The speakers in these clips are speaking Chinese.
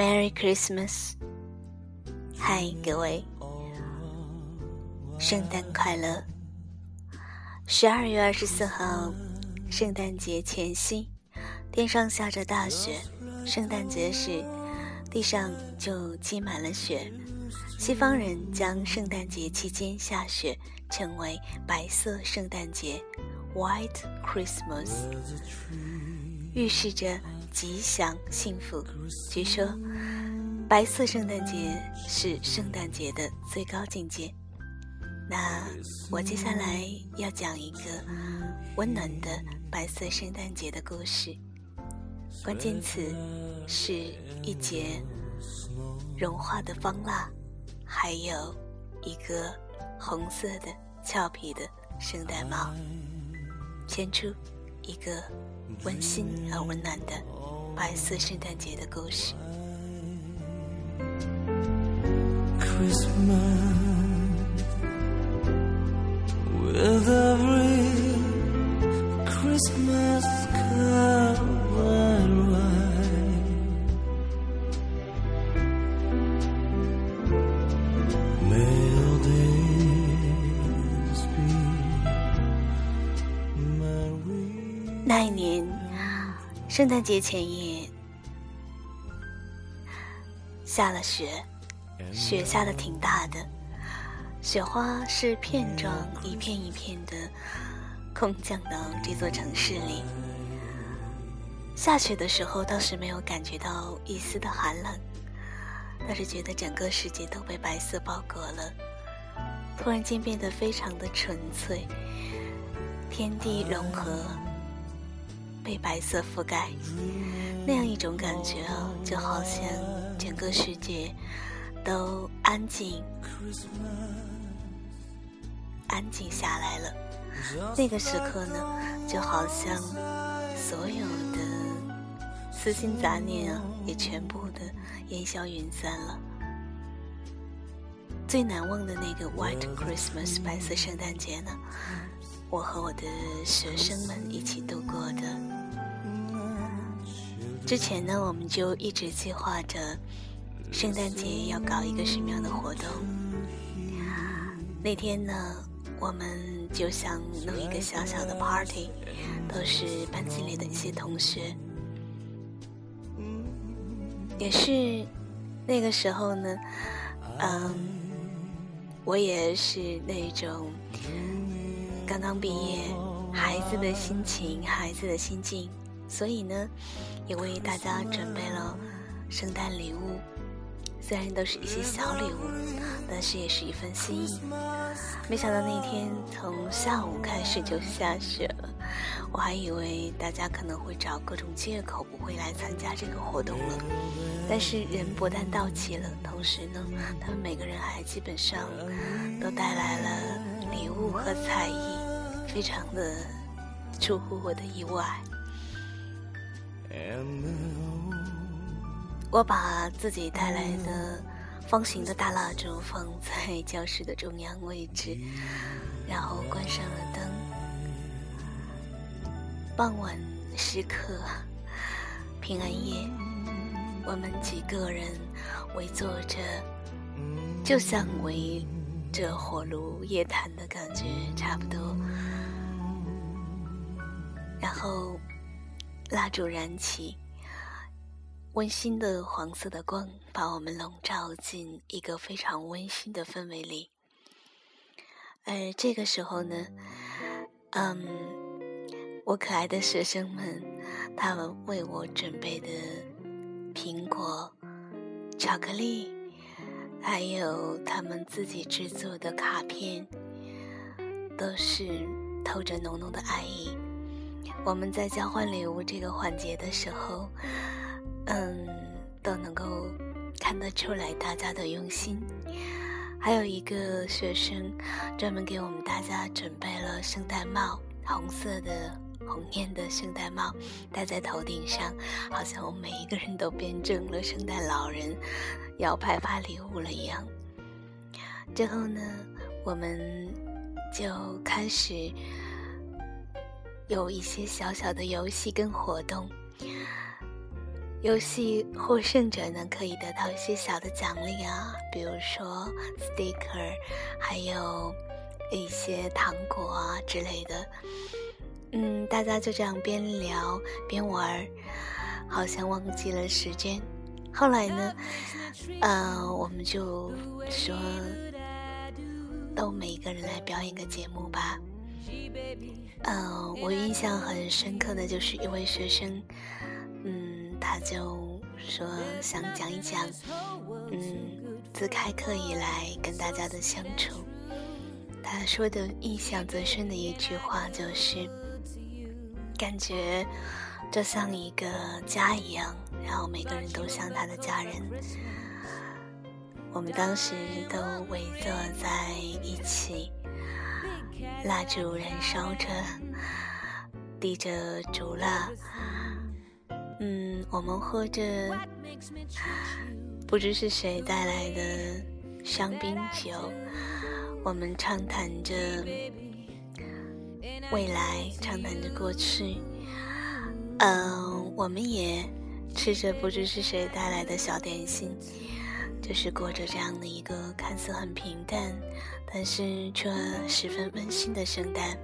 Merry Christmas！嗨，各位，圣诞快乐！十二月二十四号，圣诞节前夕，天上下着大雪。圣诞节时，地上就积满了雪。西方人将圣诞节期间下雪称为“白色圣诞节 ”（White Christmas），预示着。吉祥幸福。据说，白色圣诞节是圣诞节的最高境界。那我接下来要讲一个温暖的白色圣诞节的故事。关键词是一节融化的方蜡，还有一个红色的俏皮的圣诞帽，牵出一个温馨而温暖的。白色圣诞节的故事。那年，圣诞节前夜。下了雪，雪下的挺大的，雪花是片状，一片一片的空降到这座城市里。下雪的时候倒是没有感觉到一丝的寒冷，但是觉得整个世界都被白色包裹了，突然间变得非常的纯粹，天地融合，被白色覆盖，那样一种感觉啊，就好像。整个世界都安静，安静下来了。那个时刻呢，就好像所有的私心杂念啊，也全部的烟消云散了。最难忘的那个 White Christmas 白色圣诞节呢，我和我的学生们一起度过的。之前呢，我们就一直计划着圣诞节要搞一个什么样的活动。那天呢，我们就想弄一个小小的 party，都是班级里的一些同学。也是那个时候呢，嗯，我也是那种刚刚毕业，孩子的心情，孩子的心境。所以呢，也为大家准备了圣诞礼物，虽然都是一些小礼物，但是也是一份心意。没想到那天从下午开始就下雪了，我还以为大家可能会找各种借口不会来参加这个活动了。但是人不但到齐了，同时呢，他们每个人还基本上都带来了礼物和才艺，非常的出乎我的意外。我把自己带来的方形的大蜡烛放在教室的中央位置，然后关上了灯。傍晚时刻，平安夜，我们几个人围坐着，就像围着火炉夜谈的感觉差不多。然后。蜡烛燃起，温馨的黄色的光把我们笼罩进一个非常温馨的氛围里。而这个时候呢，嗯，我可爱的学生们，他们为我准备的苹果、巧克力，还有他们自己制作的卡片，都是透着浓浓的爱意。我们在交换礼物这个环节的时候，嗯，都能够看得出来大家的用心。还有一个学生专门给我们大家准备了圣诞帽，红色的红艳的圣诞帽戴在头顶上，好像我们每一个人都变成了圣诞老人，要派发礼物了一样。之后呢，我们就开始。有一些小小的游戏跟活动，游戏获胜者呢，可以得到一些小的奖励啊，比如说 sticker，还有一些糖果啊之类的。嗯，大家就这样边聊边玩，好像忘记了时间。后来呢，呃，我们就说，都每一个人来表演个节目吧。嗯，我印象很深刻的就是一位学生。嗯，他就说想讲一讲，嗯，自开课以来跟大家的相处。他说的印象最深的一句话就是，感觉就像一个家一样，然后每个人都像他的家人。我们当时都围坐在一起，蜡烛燃烧着，滴着烛蜡。嗯，我们喝着不知是谁带来的香槟酒，我们畅谈着未来，畅谈着过去。嗯，我们也吃着不知是谁带来的小点心，就是过着这样的一个看似很平淡，但是却十分温馨的圣诞。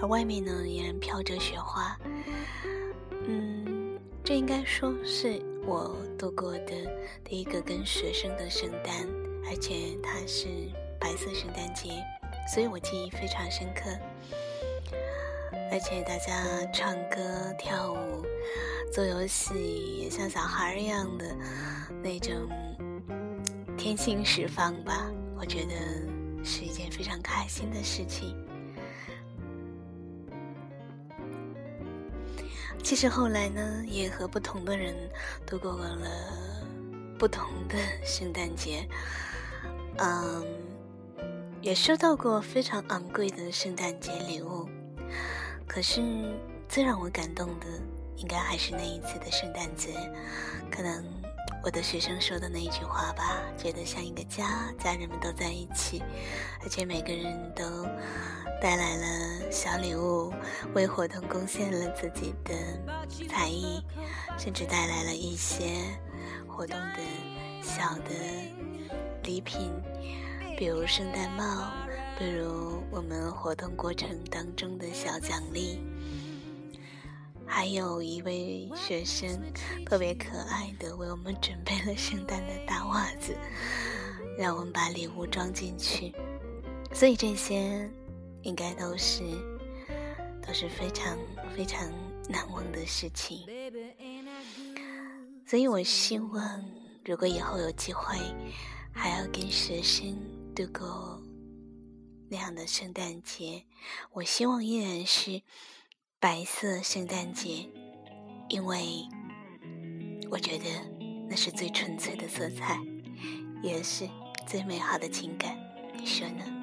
而外面呢，依然飘着雪花。嗯。这应该说是我度过的第一个跟学生的圣诞，而且它是白色圣诞节，所以我记忆非常深刻。而且大家唱歌、跳舞、做游戏，也像小孩一样的那种天性释放吧，我觉得是一件非常开心的事情。其实后来呢，也和不同的人度过了不同的圣诞节，嗯，也收到过非常昂贵的圣诞节礼物。可是最让我感动的，应该还是那一次的圣诞节，可能我的学生说的那一句话吧，觉得像一个家，家人们都在一起，而且每个人都。带来了小礼物，为活动贡献了自己的才艺，甚至带来了一些活动的小的礼品，比如圣诞帽，比如我们活动过程当中的小奖励。还有一位学生特别可爱的为我们准备了圣诞的大袜子，让我们把礼物装进去。所以这些。应该都是都是非常非常难忘的事情，所以我希望，如果以后有机会，还要跟学生度过那样的圣诞节，我希望依然是白色圣诞节，因为我觉得那是最纯粹的色彩，也是最美好的情感，你说呢？